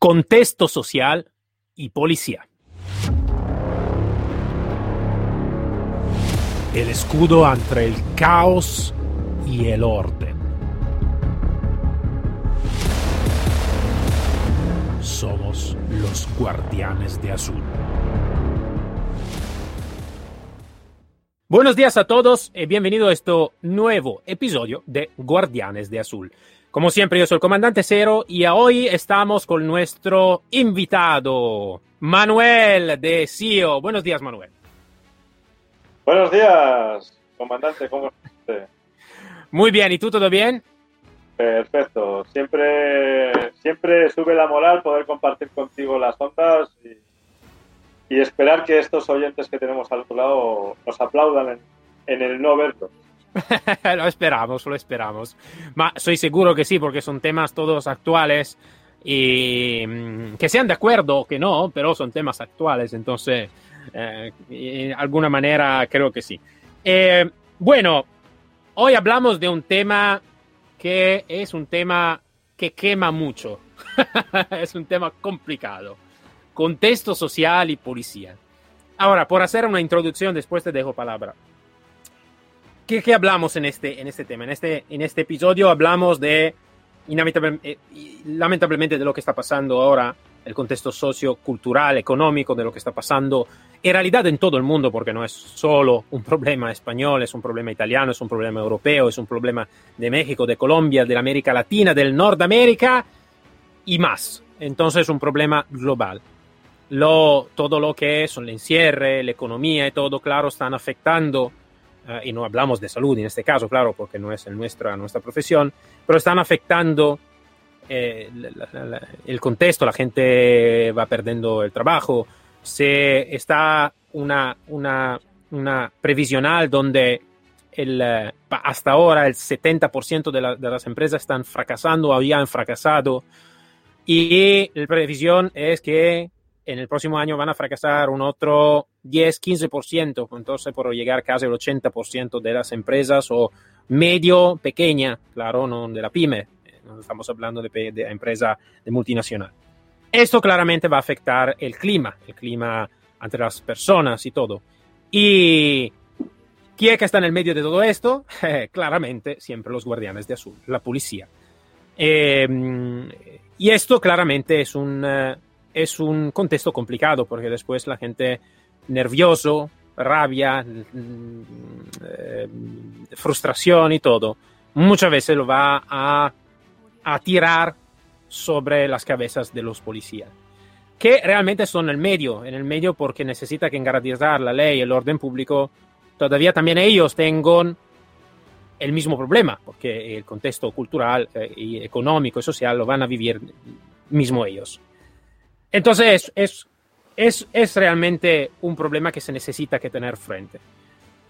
contexto social y policía. El escudo entre el caos y el orden. Somos los guardianes de azul. Buenos días a todos y bienvenido a este nuevo episodio de Guardianes de Azul. Como siempre, yo soy el comandante Cero y hoy estamos con nuestro invitado, Manuel de CIO. Buenos días, Manuel. Buenos días, comandante, ¿cómo estás? Muy bien, ¿y tú todo bien? Perfecto, siempre, siempre sube la moral poder compartir contigo las ondas y, y esperar que estos oyentes que tenemos al otro lado nos aplaudan en, en el no verlo. lo esperamos, lo esperamos. Ma soy seguro que sí, porque son temas todos actuales y mm, que sean de acuerdo o que no, pero son temas actuales, entonces, eh, de alguna manera creo que sí. Eh, bueno, hoy hablamos de un tema que es un tema que quema mucho, es un tema complicado, contexto social y policía. Ahora, por hacer una introducción, después te dejo palabra. ¿Qué, ¿Qué, hablamos en este, en este tema? En este, en este episodio hablamos de, eh, lamentablemente, de lo que está pasando ahora, el contexto sociocultural, económico, de lo que está pasando en realidad en todo el mundo, porque no es solo un problema español, es un problema italiano, es un problema europeo, es un problema de México, de Colombia, de América Latina, del Norteamérica y más. Entonces es un problema global. Lo, todo lo que es el encierre, la economía y todo, claro, están afectando uh, y no hablamos de salud en este caso, claro, porque no es nuestra, nuestra profesión, pero están afectando eh, la, la, el contexto, la gente va perdiendo el trabajo, se está una, una, una previsional donde el, uh, hasta ahora el 70% de, la, de, las empresas están fracasando o habían fracasado y la previsión es que en el próximo año van a fracasar un otro 10-15%, entonces por llegar casi al 80% de las empresas o medio pequeña, claro, no de la pyme, no estamos hablando de, de empresa de multinacional. Esto claramente va a afectar el clima, el clima entre las personas y todo. Y ¿quién que está en el medio de todo esto? Eh, claramente siempre los guardianes de azul, la policía. Eh, y esto claramente es un... Uh, es un contexto complicado porque después la gente nervioso, rabia, eh, frustración y todo, muchas veces lo va a, a, tirar sobre las cabezas de los policías, que realmente son el medio, en el medio porque necesita que garantizar la ley, el orden público, todavía también ellos tengan el mismo problema, porque el contexto cultural eh, económico y social lo van a vivir mismo ellos. Entonces, es, es, es, realmente un problema que se necesita que tener frente.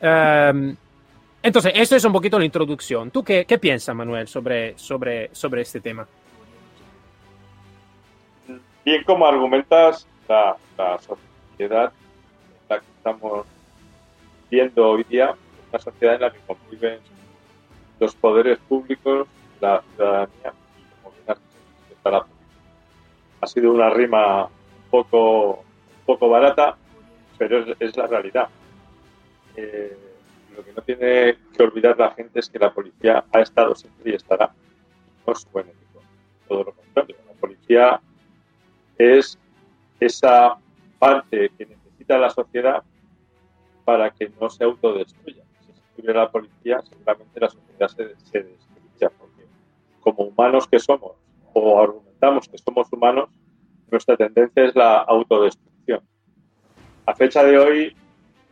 Um, entonces, esto es un poquito la introducción. ¿Tú qué, qué piensas, Manuel, sobre, sobre, sobre este tema? Bien, como argumentas, la, la sociedad en la que estamos viendo hoy día, una sociedad en la que conviven los poderes públicos, la ciudadanía y como bien la ha sido una rima un poco, poco barata, pero es, es la realidad. Eh, lo que no tiene que olvidar la gente es que la policía ha estado siempre y estará. No su enemigo. Todo lo contrario. La policía es esa parte que necesita la sociedad para que no se autodestruya. Si estuviera la policía, seguramente la sociedad se, se destruiría. Porque como humanos que somos, o argumentamos que somos humanos, nuestra tendencia es la autodestrucción. A fecha de hoy,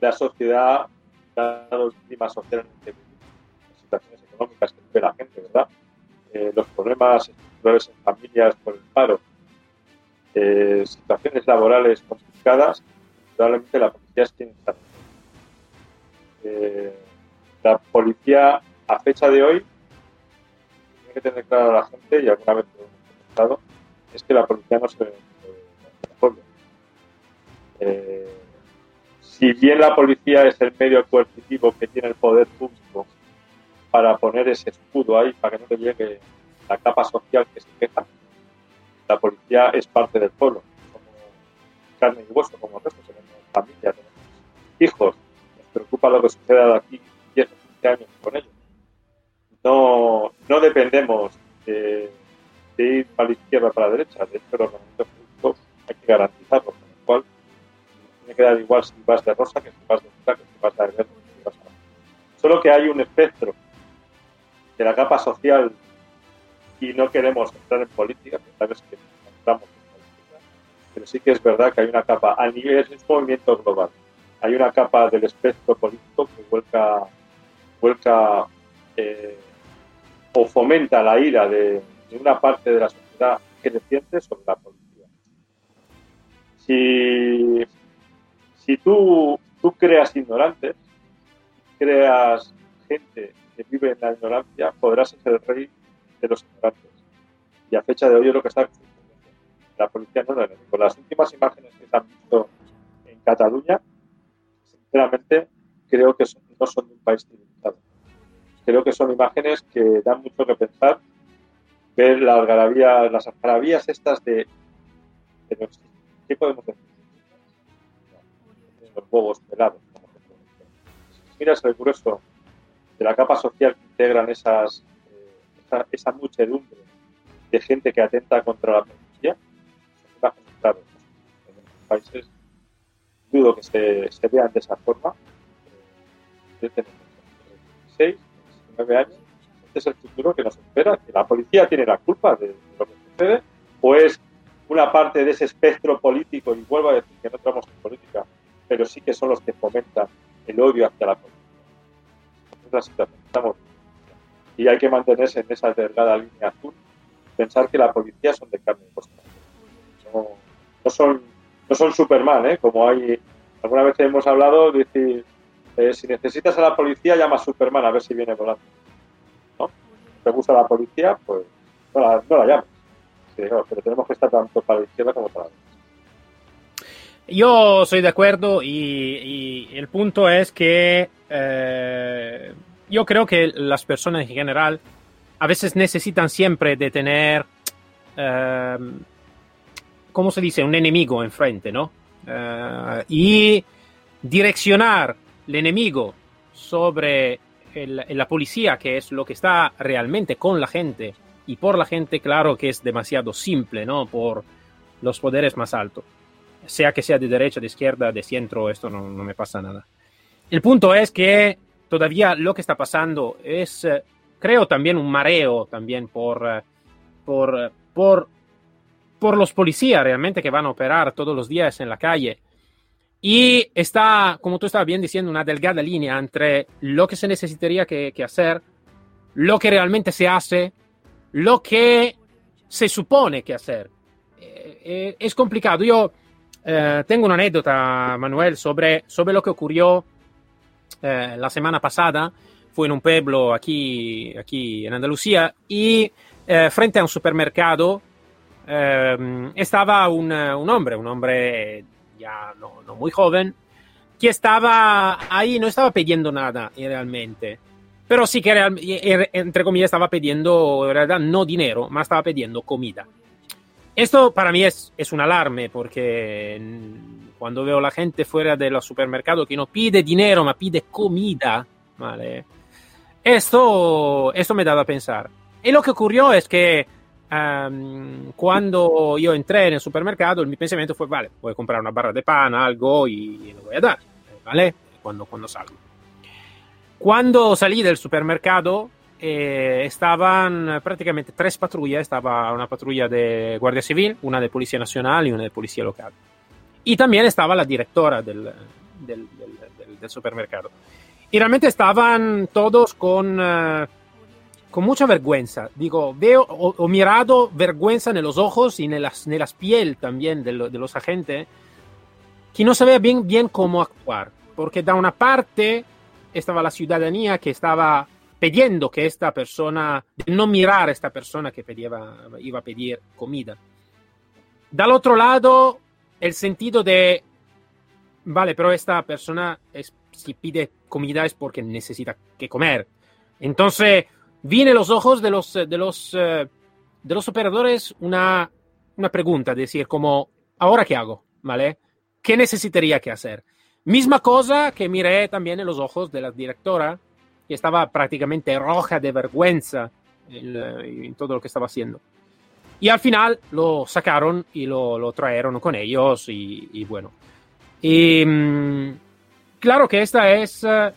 la sociedad, dado el clima social las situaciones económicas que vive la gente, ¿verdad? Eh, los problemas estructurales en familias por el paro, eh, situaciones laborales complicadas, probablemente la policía es quien está. La policía, a fecha de hoy, tiene que tener claro a la gente, y alguna vez lo hemos comentado, es que la policía no se pueblo. Eh, si bien la policía es el medio coercitivo que tiene el poder público para poner ese escudo ahí para que no te llegue la capa social que se queja, la policía es parte del pueblo, como carne y hueso, como resto, tenemos familia, tenemos hijos, nos preocupa lo que suceda de aquí 10 o 15 años con ellos. No, no dependemos de, ir para la izquierda o para la derecha, de hecho los momentos públicos hay que garantizarlos, tiene que dar igual si vas de rosa que si vas de blanca, que si vas de verde, que si vas a... Solo que hay un espectro de la capa social y no queremos entrar en política, porque sabes que entramos en política, pero sí que es verdad que hay una capa, a nivel, es un movimiento global, hay una capa del espectro político que vuelca, eh, o fomenta la ira de, una parte de la sociedad creciente sobre la policía. Si, si tú, creas ignorantes, creas gente que vive en la ignorancia, podrás ser el rey de los ignorantes. Y a fecha de hoy es lo que está La policía no lo Con las últimas imágenes que se han visto en Cataluña, sinceramente creo que no son de un país civilizado. Creo que son imágenes que dan mucho que pensar. Ver las algarabías, las algarabías estas de, ¿qué podemos decir? Los huevos pelados. miras el grueso de la capa social que integran esas esa, muchedumbre de gente que atenta contra la policía, en otros países dudo que se, se vean de esa forma. Eh, tenemos 16, 19 años, este es el futuro que nos espera, que la policía tiene la culpa de, lo que sucede, o es una parte de ese espectro político, y vuelvo a decir que no entramos en política, pero sí que son los que fomentan el odio hacia la. Estamos y hay que mantenerse en esa delgada línea azul, pensar que la policía son de carne y. No, son, no son Superman, ¿eh? como hay, alguna vez hemos hablado, decir, eh, si necesitas a la policía, llama a Superman a ver si viene volando. ¿No? ¿Te gusta la policía? Pues no la, no la llames. pero tenemos que estar tanto para la izquierda como para la derecha. Yo soy de acuerdo y, el punto es que eh, yo creo que las personas en general a veces necesitan siempre de tener, eh, ¿cómo se dice?, un enemigo enfrente, ¿no? Eh, y direccionar el enemigo sobre la policía, que es lo que está realmente con la gente, y por la gente, claro que es demasiado simple, ¿no? Por los poderes más altos. Sea que sea de derecha, de izquierda, de centro, esto no, no me pasa nada. El punto es que todavía lo que está pasando es, eh, creo, también un mareo también por, eh, por, eh, por, por los policías realmente que van a operar todos los días en la calle. Y está, como tú estabas bien diciendo, una delgada línea entre lo que se necesitaría que, hacer, lo que realmente se hace, lo que se supone que hacer. es complicado. Yo tengo una anécdota, Manuel, sobre, sobre lo que ocurrió eh, la semana pasada fui en un pueblo aquí, aquí en Andalucía y eh, frente a un supermercado eh, estaba un, un, hombre, un hombre ya no, no, muy joven, que estaba ahí, no estaba pidiendo nada realmente, pero sí que entre comillas estaba pidiendo, en realidad no dinero, más estaba pidiendo comida. Esto para mí es, es un alarme porque cuando veo la gente fuera de los supermercados que no pide dinero, ma pide comida, ¿vale? Esto, esto me daba a pensar. Y lo que ocurrió es que um, cuando yo entré en el supermercado, mi pensamiento fue, vale, voy a comprar una barra de pan, algo y, lo voy a dar, ¿vale? Cuando, cuando salgo. Cuando salí del supermercado, eh, estaban prácticamente tres patrullas, estaba una patrulla de Guardia Civil, una de Policía Nacional y una de Policía Local. Y también estaba la directora del, del, del, supermercado. Y realmente estaban todos con, uh, con mucha vergüenza. Digo, veo o, mirado vergüenza en los ojos y en las, en las piel también de, de, los agentes, que no sabía bien, bien cómo actuar. Porque da una parte estaba la ciudadanía que estaba pidiendo que esta persona, no mirar a esta persona que pedía, iba a pedir comida. Del otro lado, el sentido de, vale, pero esta persona es, si pide comida es porque necesita que comer. Entonces, viene los ojos de los, de los, eh, de los operadores una, una pregunta, decir como, ¿ahora qué hago? ¿Vale? ¿Qué necesitaría que hacer? Misma cosa que miré también en los ojos de la directora, que estaba prácticamente roja de vergüenza en, todo lo que estaba haciendo. Y al final lo sacaron y lo, lo trajeron con ellos y, bueno. Y mm, claro que esta es eh,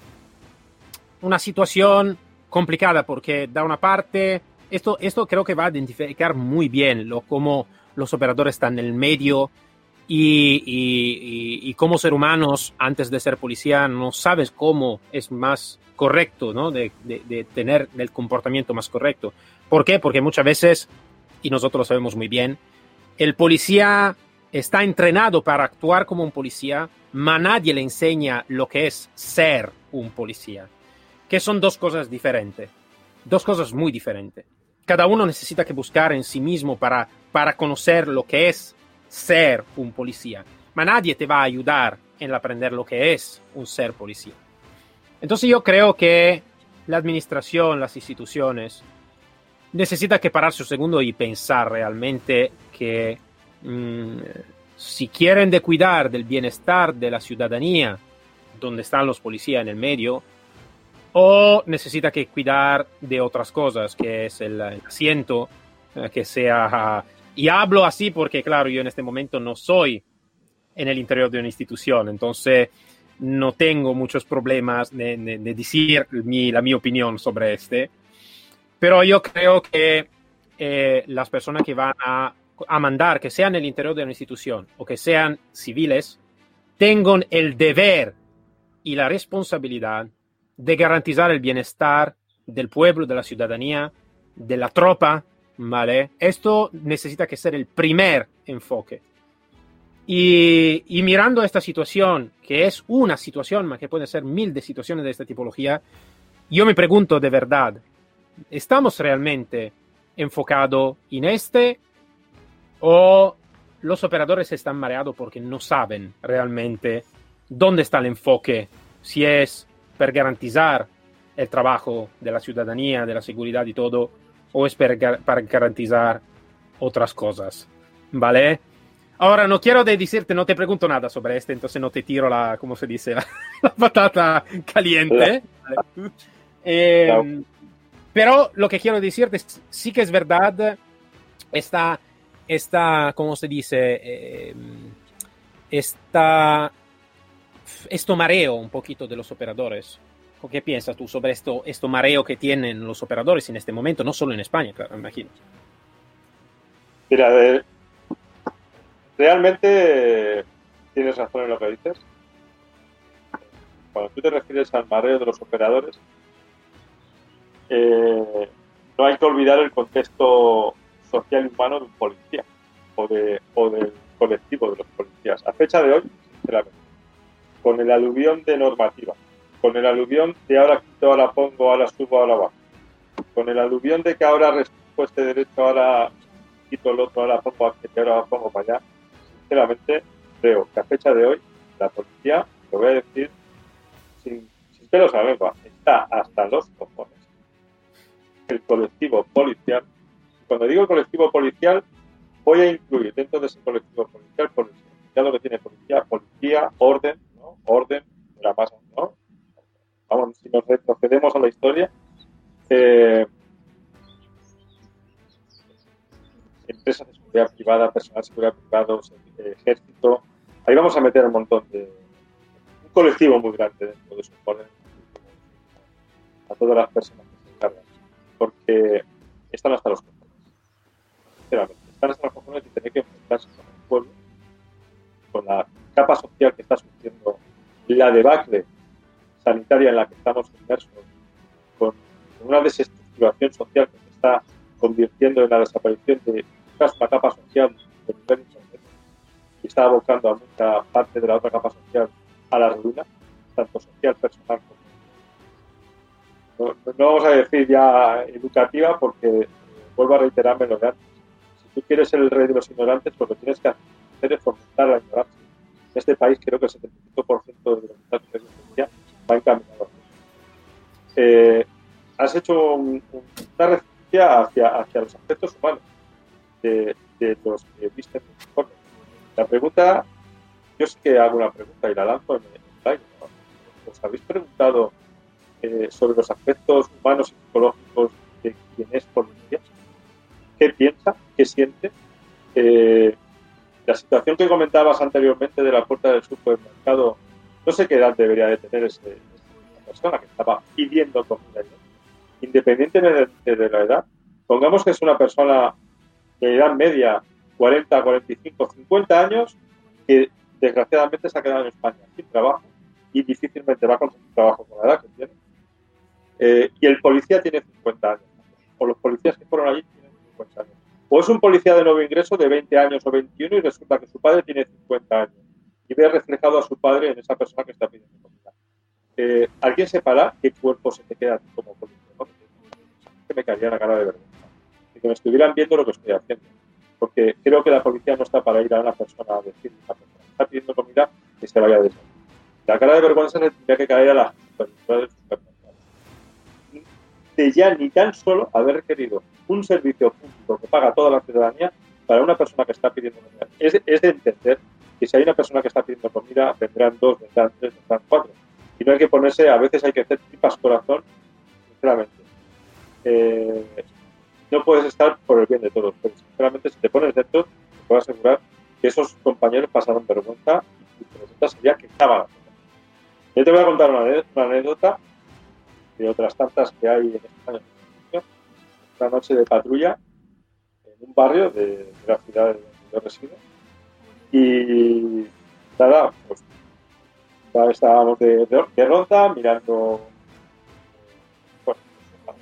una situación complicada porque da una parte, esto, esto creo que va a identificar muy bien lo, cómo los operadores están en el medio y, y, como ser humanos, antes de ser policía, no sabes cómo es más correcto, ¿no? De, tener el comportamiento más correcto. ¿Por qué? Porque muchas veces, y nosotros lo sabemos muy bien, el policía está entrenado para actuar como un policía, pero nadie le enseña lo que es ser un policía que son dos cosas diferentes, dos cosas muy diferentes. Cada uno necesita que buscar en sí mismo para, para conocer lo que es ser un policía, pero nadie te va a ayudar en aprender lo que es un ser policía. Entonces yo creo que la administración, las instituciones, necesita que pararse un segundo y pensar realmente que mm, si quieren cuidar del bienestar de la ciudadanía, donde están los policías en el medio, o necesita que cuidar de otras cosas, que es el, asiento, eh, que sea... Y hablo así porque, claro, yo en este momento no soy en el interior de una institución, entonces no tengo muchos problemas de, decir mi, la mi opinión sobre este, pero yo creo que eh, las personas que van a, a mandar, que sean en el interior de una institución o que sean civiles, tengan el deber y la responsabilidad de garantizar el bienestar del pueblo, de la ciudadanía, de la tropa, ¿vale? Esto necesita que ser el primer enfoque. Y, y, mirando esta situación, que es una situación, que puede ser mil de situaciones de esta tipología, yo me pregunto de verdad, ¿estamos realmente enfocados en este o los operadores están mareados porque no saben realmente dónde está el enfoque? Si es para garantizar el trabajo de la ciudadanía, de la seguridad y todo, o es para, garantizar otras cosas, ¿vale? Ahora, no quiero decirte, no te pregunto nada sobre este, entonces no te tiro la, ¿cómo se dice? La, patata caliente. Em, pero lo que quiero decirte es, sí que es verdad, esta, esta ¿cómo se dice? Em, esta esto mareo un poquito de los operadores. ¿Qué piensas tú sobre esto, esto mareo que tienen los operadores en este momento, no solo en España, claro, imagino? Mira, realmente tienes razón en lo que dices. Cuando tú te refieres al mareo de los operadores, eh, no hay que olvidar el contexto social y humano de un policía o, o del colectivo de los policías. A fecha de hoy, sinceramente, con el aluvión de normativa, con el aluvión de ahora quito, ahora pongo, ahora subo, ahora bajo, con el aluvión de que ahora restringo este derecho, ahora quito el otro, ahora pongo aquí, ahora pongo para allá, sinceramente creo que a fecha de hoy la policía, lo voy a decir sin, sin pelos a lengua, está hasta los cojones. El colectivo policial, cuando digo colectivo policial, voy a incluir dentro de ese colectivo policial, policía, ya lo que tiene policía, policía, orden, orden de la masa, ¿no? Vamos, si nos retrocedemos a la historia, eh, empresas de seguridad privada, personal de seguridad privada, ejército, ahí vamos a meter un montón de un colectivo muy grande dentro de su poder a todas las personas que se encargan, porque están hasta los cojones. están hasta los cojones y tener que enfrentarse con el pueblo, con la capa social que está sufriendo la debacle sanitaria en la que estamos inmersos, con una desestructuración social que se está convirtiendo en la desaparición de una capa social de nivel y está abocando a mucha parte de la otra capa social a la ruina, tanto social, personal como. No, no vamos a decir ya educativa porque eh, vuelvo a reiterarme lo de antes. Si tú quieres ser el rey de los ignorantes, lo que tienes que hacer es fomentar la ignorancia en este país creo que el 75% de la mitad va encaminado. Eh, has hecho una referencia hacia, hacia los aspectos humanos. de los que visten uniforme. La pregunta, yo sé que hago una pregunta y la lanzo en el aire. ¿Os habéis preguntado eh, sobre los aspectos humanos y psicológicos de quien es policía? ¿Qué piensa? ¿Qué siente? Eh, la situación que comentabas anteriormente de la puerta del supermercado, no sé qué edad debería de tener esa persona que estaba pidiendo comida. Independientemente de la edad, pongamos que es una persona de edad media, 40, 45, 50 años, que desgraciadamente se ha quedado en España sin trabajo y difícilmente va a conseguir trabajo con la edad que tiene. Eh, y el policía tiene 50 años, o los policías que fueron allí tienen 50 años. O es un policía de nuevo ingreso de 20 años o 21 y resulta que su padre tiene 50 años y ve reflejado a su padre en esa persona que está pidiendo comida. Eh, ¿Alguien separará qué cuerpo se te queda como policía? Que me caería la cara de vergüenza. Y que me estuvieran viendo lo que estoy haciendo. Porque creo que la policía no está para ir a una persona a decir a persona está pidiendo comida que se vaya de eso. La cara de vergüenza tendría que caer a la supervisora del supermercado. De ya ni tan solo haber requerido un servicio público que paga toda la ciudadanía para una persona que está pidiendo comida. Es, de entender que si hay una persona que está pidiendo comida, vendrán dos, vendrán tres, vendrán cuatro. Y no hay que ponerse, a veces hay que hacer tripas corazón, sinceramente. Eh, no puedes estar por el bien de todos, pero sinceramente si te pones dentro, te puedo asegurar que esos compañeros pasaron vergüenza y tu pregunta sería que estaban Yo te voy a contar una, anécdota de otras tantas que hay en España una noche de patrulla en un barrio de, la ciudad donde yo. Y nada, pues estábamos de, ronda mirando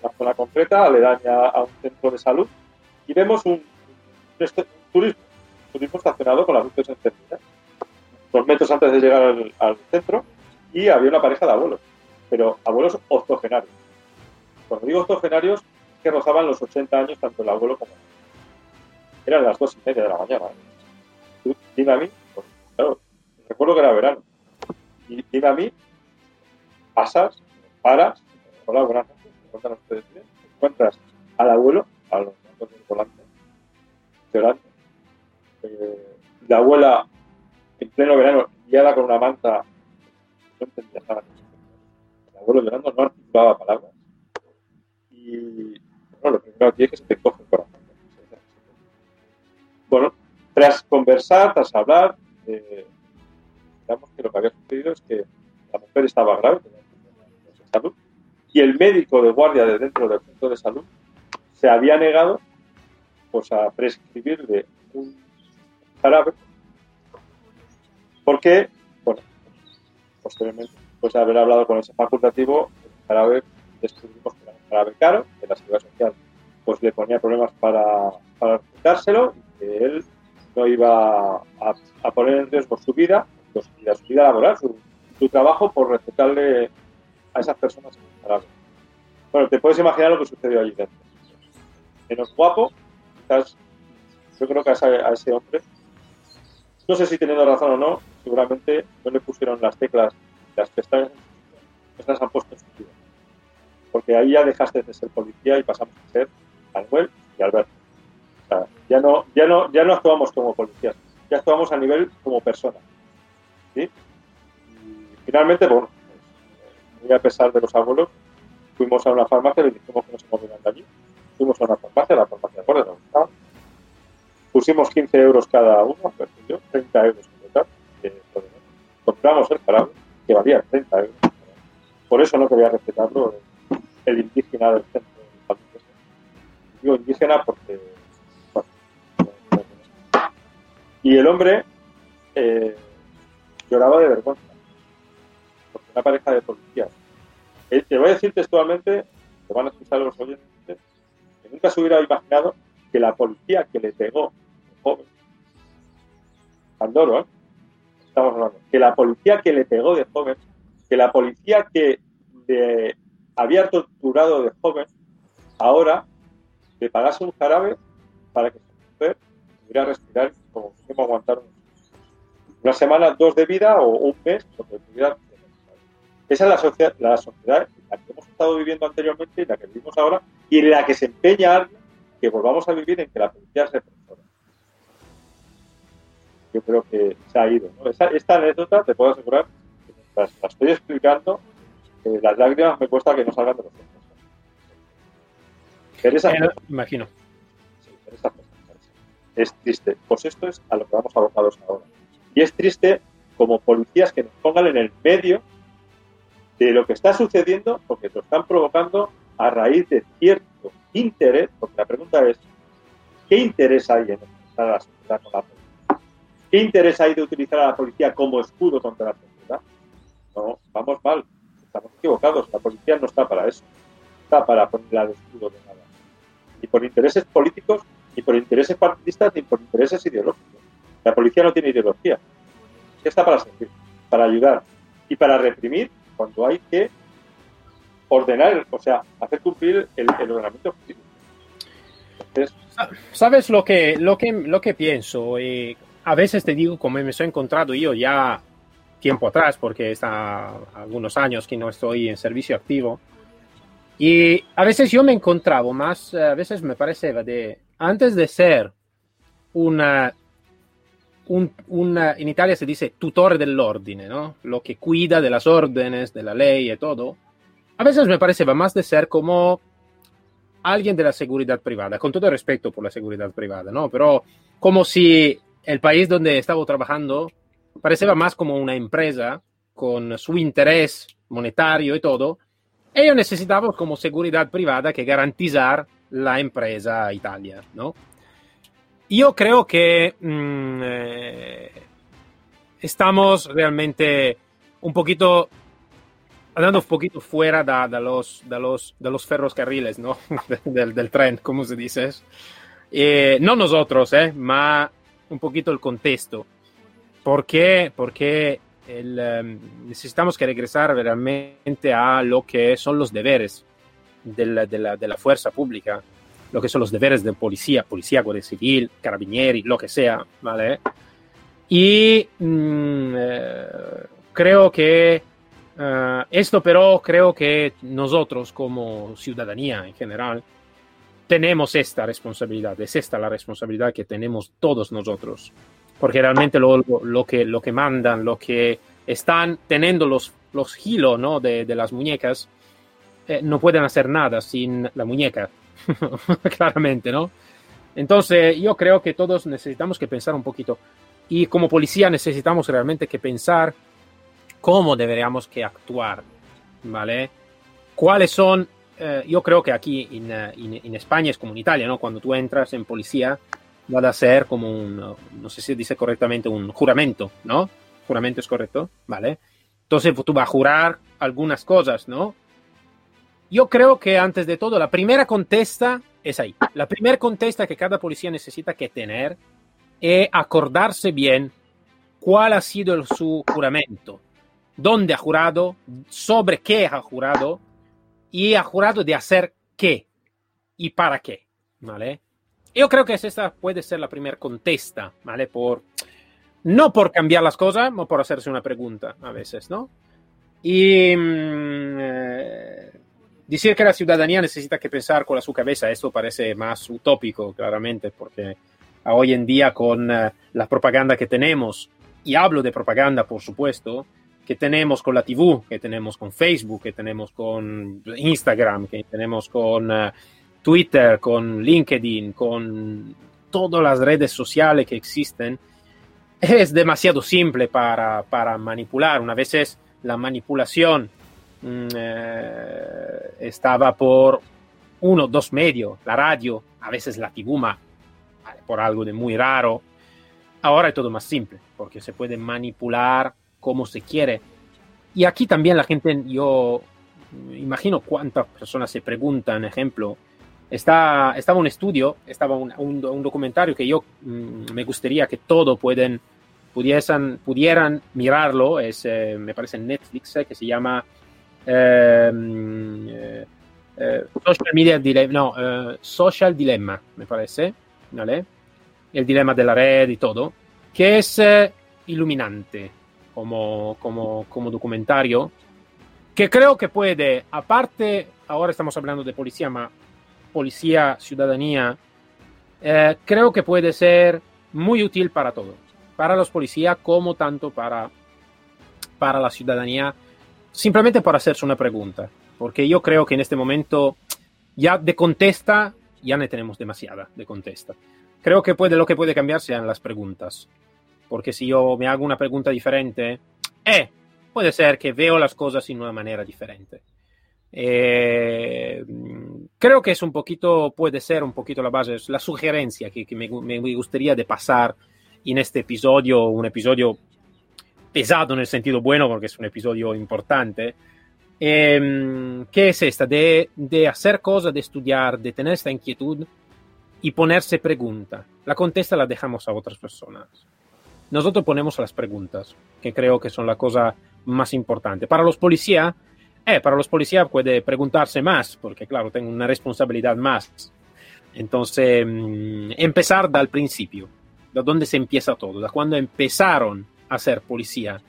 una zona concreta, aledaña a un centro de salud, y vemos un, turismo, turismo estacionado con las luces encendidas, dos metros antes de llegar al, centro, y había una pareja de abuelos, pero abuelos octogenarios. Cuando digo octogenarios, que rozaban los 80 años tanto el abuelo como el Eran las dos y media de la mañana. Tú, dime a mí, pues, claro, recuerdo que era verano. Y dime a mí, pasas, paras, hola, buenas noches, ustedes bien, encuentras al abuelo, a los bancos del volante, llorando. Eh, la abuela, en pleno verano, guiada con una manta, no entendía nada. El abuelo llorando no articulaba palabras. Y no, lo primero aquí es que se te coge el corazón. Bueno, tras conversar, tras hablar, eh, digamos que lo que había sucedido es que la mujer estaba grave, de salud, y el médico de guardia de dentro del centro de salud se había negado pues, a prescribirle un jarabe porque, bueno, posteriormente, después de haber hablado con ese facultativo, el jarabe descubrimos que era un jarabe caro, que la seguridad social pues le ponía problemas para, para y que él no iba a, poner en riesgo su vida, pues, su vida laboral, su, trabajo por recetarle a esas personas. Bueno, te puedes imaginar lo que sucedió allí dentro. Menos guapo, quizás yo creo que a ese, hombre, no sé si teniendo razón o no, seguramente no le pusieron las teclas, las pestañas, las han puesto en su vida porque ahí ya dejaste de ser policía y pasamos a ser Manuel y Alberto. Ya no, ya no, ya no actuamos como policías, ya actuamos a nivel como personas. Y finalmente, bueno, pues, muy a pesar de los abuelos, fuimos a una farmacia, le dijimos que no se movieran de allí. Fuimos a una farmacia, la farmacia de acuerdo, Pusimos 15 euros cada uno, pues, yo, 30 euros en total. compramos el jarabe, que valía 30 euros. Por eso no quería respetarlo el indígena del centro Digo indígena porque. Y el hombre eh, lloraba de vergüenza. Porque una pareja de policías. Eh, te voy a decir textualmente, te van a escuchar los oyentes, que nunca se hubiera imaginado que la policía que le pegó, joven, Andoro, ¿eh? estamos hablando, que la policía que le pegó de joven, que la policía que de había torturado de joven, ahora le pagase un jarabe para que su mujer pudiera respirar como mínimo aguantar una semana, dos de vida o un mes, lo que pudiera. Esa es la sociedad, la sociedad en la que hemos estado viviendo anteriormente y la que vivimos ahora y en la que se empeña alguien que volvamos a vivir en que la policía se represora. yo creo que se ha ido. esta anécdota, te puedo asegurar, que mientras la estoy explicando, eh, las lágrimas me cuesta que no salgan de los ojos. Eh, imagino. Sí, es triste. Pues esto es a lo que vamos abocados ahora. Y es triste como policías que nos pongan en el medio de lo que está sucediendo porque lo están provocando a raíz de cierto interés, porque la pregunta es, ¿qué interés hay en utilizar a la sociedad con la policía? ¿Qué interés hay de utilizar a la policía como escudo contra la sociedad? No, vamos mal, estamos equivocados, la policía no está para eso, está para ponerla de escudo de nada. Ni por intereses políticos, ni por intereses partidistas, ni por intereses ideológicos. La policía no tiene ideología, está para servir, para ayudar y para reprimir cuando hay que ordenar, o sea, hacer cumplir el, ordenamiento jurídico. ¿Sabes lo que, lo que, lo que pienso? y a veces te digo, como me he encontrado yo ya tiempo atrás, porque está algunos años que no estoy en servicio activo, y a veces yo me encontraba más, a veces me parecía de, antes de ser una un, en Italia se dice tutore dell'ordine, ¿no? Lo que cuida de las órdenes, de la ley y todo. A veces me parecía más de ser como alguien de la seguridad privada, con todo el respeto por la seguridad privada, ¿no? Pero como si el país donde estaba trabajando parecía más como una empresa con su interés monetario y todo, y yo necesitaba como seguridad privada que garantizar la empresa Italia, ¿no? Yo creo que mm, eh, estamos realmente un poquito andando un poquito fuera de, los, de, los, de los ferrocarriles, ¿no? del, del, tren, como se dice. Eh, no nosotros, eh, ma un poquito el contexto. ¿Por qué? Porque em, necesitamos que regresar realmente a lo que son los deberes de la, fuerza pública lo que son los deberes de policía, policía, guardia civil, carabinieri, lo que sea, ¿vale? Y mm, eh, creo que uh, esto, pero creo que nosotros como ciudadanía en general tenemos esta responsabilidad, es esta la responsabilidad que tenemos todos nosotros, porque realmente lo, lo, que, lo que mandan, lo que están teniendo los, los hilos ¿no? de, de las muñecas, eh, no pueden hacer nada sin la muñeca. claramente, ¿no? Entonces, yo creo que todos necesitamos que pensar un poquito. Y como policía necesitamos realmente que pensar cómo deberíamos que actuar, ¿vale? ¿Cuáles son? Eh, yo creo que aquí en, eh, en, en, España es como en Italia, ¿no? Cuando tú entras en policía, va a ser como un, no sé si dice correctamente, un juramento, ¿no? Juramento es correcto, ¿vale? Entonces tú vas a jurar algunas cosas, ¿no? Yo creo que antes de todo, la primera contesta es ahí. La primera contesta que cada policía necesita que tener es acordarse bien cuál ha sido su juramento, dónde ha jurado, sobre qué ha jurado y ha jurado de hacer qué y para qué, ¿vale? Yo creo que esta puede ser la primera contesta, ¿vale? Por, no por cambiar las cosas, sino por hacerse una pregunta a veces, ¿no? Y mm, eh, Decir que la ciudadanía necesita que pensar con la su cabeza, esto parece más utópico, claramente, porque hoy en día con uh, la propaganda que tenemos, y hablo de propaganda, por supuesto, que tenemos con la TV, que tenemos con Facebook, que tenemos con Instagram, que tenemos con uh, Twitter, con LinkedIn, con todas las redes sociales que existen, es demasiado simple para, para manipular. Una vez es la manipulación eh, estaba por uno, dos medios, la radio, a veces la tibuma, por algo de muy raro. Ahora es todo más simple, porque se puede manipular como se quiere. Y aquí también la gente, yo imagino cuántas personas se preguntan, ejemplo, está, estaba un estudio, estaba un, un, documentario que yo mm, me gustaría que pueden, pudiesen, pudieran mirarlo, es, eh, me parece en Netflix, eh, que se llama eh, eh, social Media Dilemma, eh, Social Dilemma, me parece. El dilema de la red y todo, que es iluminante como, como, como documentario, que creo que puede, aparte, ahora estamos hablando de policía, ma policía, ciudadanía, creo que puede ser muy útil para todos. para los policías como tanto para, para la ciudadanía, simplemente por hacerse una pregunta, porque yo creo que en este momento ya de contesta, ya no tenemos demasiada de contesta. Creo que puede, lo que puede cambiar sean las preguntas, porque si yo me hago una pregunta diferente, eh, puede ser que veo las cosas de una manera diferente. Eh, creo que es un poquito, puede ser un poquito la base, la sugerencia que, que me, me, gustaría de pasar en este episodio, un episodio pesado en el sentido bueno, porque es un episodio importante, eh, que es esta, de, de, hacer cosas, de estudiar, de tener esta inquietud y ponerse pregunta. La contesta la dejamos a otras personas. Nosotros ponemos las preguntas, que creo que son la cosa más importante. Para los policías, eh, para los policías puede preguntarse más, porque claro, tengo una responsabilidad más. Entonces, mm, empezar del principio, de dónde se empieza todo, de cuando empezaron a ser policía,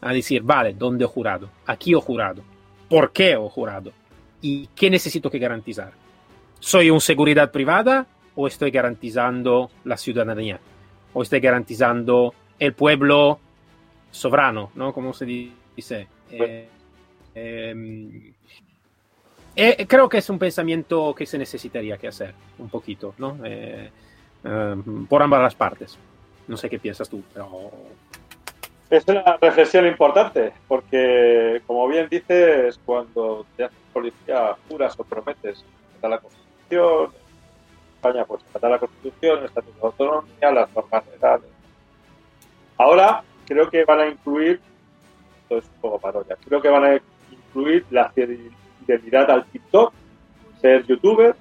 a decir, vale, ¿dónde he jurado? Aquí he jurado. ¿Por qué he jurado? ¿Y qué necesito que garantizar? ¿Soy una seguridad privada o estoy garantizando la ciudadanía? ¿O estoy garantizando el pueblo soberano, ¿no? Como se dice. Eh, eh, eh, creo que es un pensamiento que se necesitaría que hacer un poquito, ¿no? Eh, por ambas las partes. No sé qué piensas tú, pero... Es una reflexión importante, porque como bien dices, cuando te haces policía, juras o prometes está la Constitución, en España pues está la Constitución, el Estatuto de Autonomía, las normas legales. Ahora creo que van a incluir, esto es un poco parodia, creo que van a incluir la fidelidad al TikTok, ser youtuber,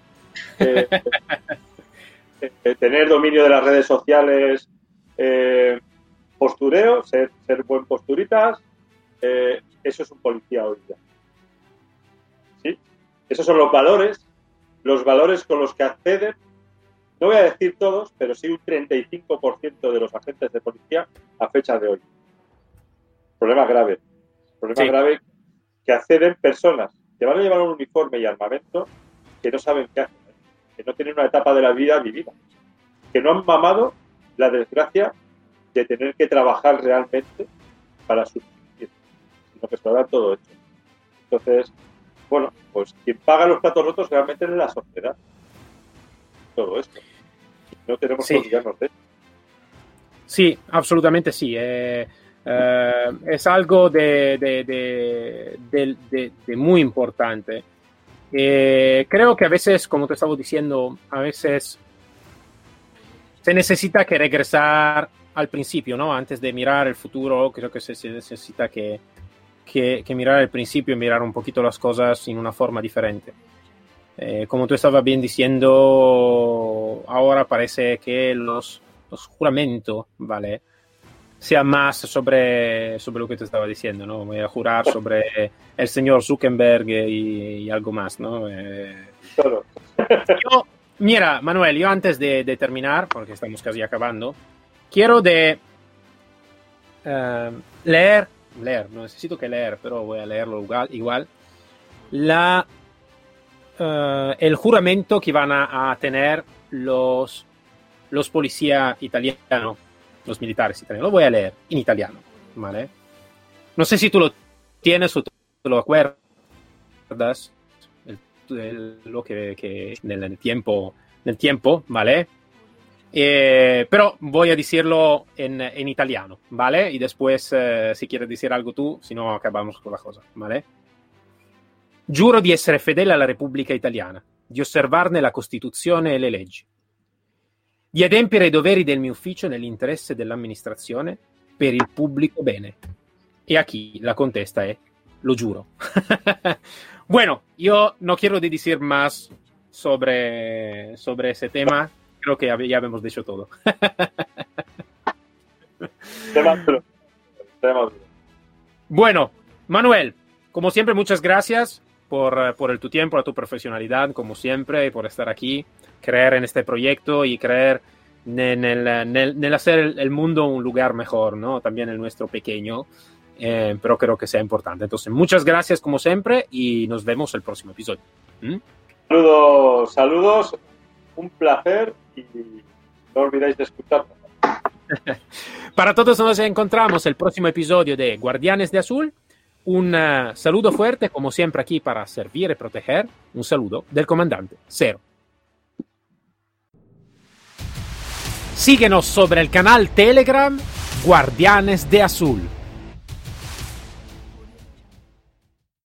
eh, eh, tener dominio de las redes sociales, eh, postureo, ser, ser buen posturitas, eso es un policía hoy día. ¿Sí? Esos son los valores, los valores con los que acceden, no voy a decir todos, pero sí un 35% de los agentes de policía a fecha de hoy. Problema grave. Problema grave que acceden personas que van a llevar un uniforme y armamento que no saben qué hacer, ¿eh? que no tienen una etapa de la vida vivida, que no han mamado la desgracia de tener que trabajar realmente para subsistir, sino que dan todo hecho. Entonces, bueno, pues quien paga los platos rotos realmente es la sociedad. Todo esto. No tenemos que olvidarnos de Sí, absolutamente sí. Eh, eh, es algo de, de, de, de muy importante. Eh, creo que a veces, como te estaba diciendo, a veces se necesita que regresar al principio, ¿no? Antes de mirar el futuro, creo que se, se necesita que, que, que, mirar el principio y mirar un poquito las cosas en una forma diferente. Eh, como tú estabas bien diciendo, ahora parece que los, los juramentos, ¿vale? sea más sobre, sobre lo que te estaba diciendo, ¿no? Voy a jurar sobre el señor Zuckerberg y, y algo más, ¿no? Eh, yo, mira, Manuel, yo antes de, de, terminar, porque estamos casi acabando, quiero de uh, leer, leer, no necesito que leer, pero voy a leerlo igual, igual la, uh, el juramento que van a, tener los, los policías italianos los militares italianos. Lo voy a leer en italiano, ¿vale? No sé si tú lo tienes o tú lo acuerdas, lo que, que en el tiempo, en el tiempo, ¿vale? Eh, pero voy a decirlo en, en, italiano, ¿vale? Y después, eh, si quieres decir algo tú, si no, acabamos con la cosa, ¿vale? Giuro di essere fedele alla Repubblica Italiana, di osservarne la Costituzione e le leggi, di adempiere i doveri del mio ufficio nell'interesse dell'amministrazione per il pubblico bene. Y aquí la contesta es, lo juro. bueno, yo no quiero decir más sobre, sobre ese tema. Creo que ya hemos dicho todo. bueno, Manuel, como siempre, muchas gracias por, por el, tu tiempo, por tu profesionalidad, como siempre, y por estar aquí creer en este proyecto y creer en el, en el, en el hacer el, el, mundo un lugar mejor, ¿no? También el nuestro pequeño, eh, pero creo que sea importante. Entonces, muchas gracias como siempre y nos vemos el próximo episodio. ¿Mm? Saludos, saludos, un placer no olvidéis de escucharnos. Para todos nos encontramos el próximo episodio de Guardianes de Azul. Un uh, saludo fuerte, como siempre aquí para servir y proteger. Un saludo del comandante Cero. Síguenos sobre el canal Telegram Guardianes de Azul.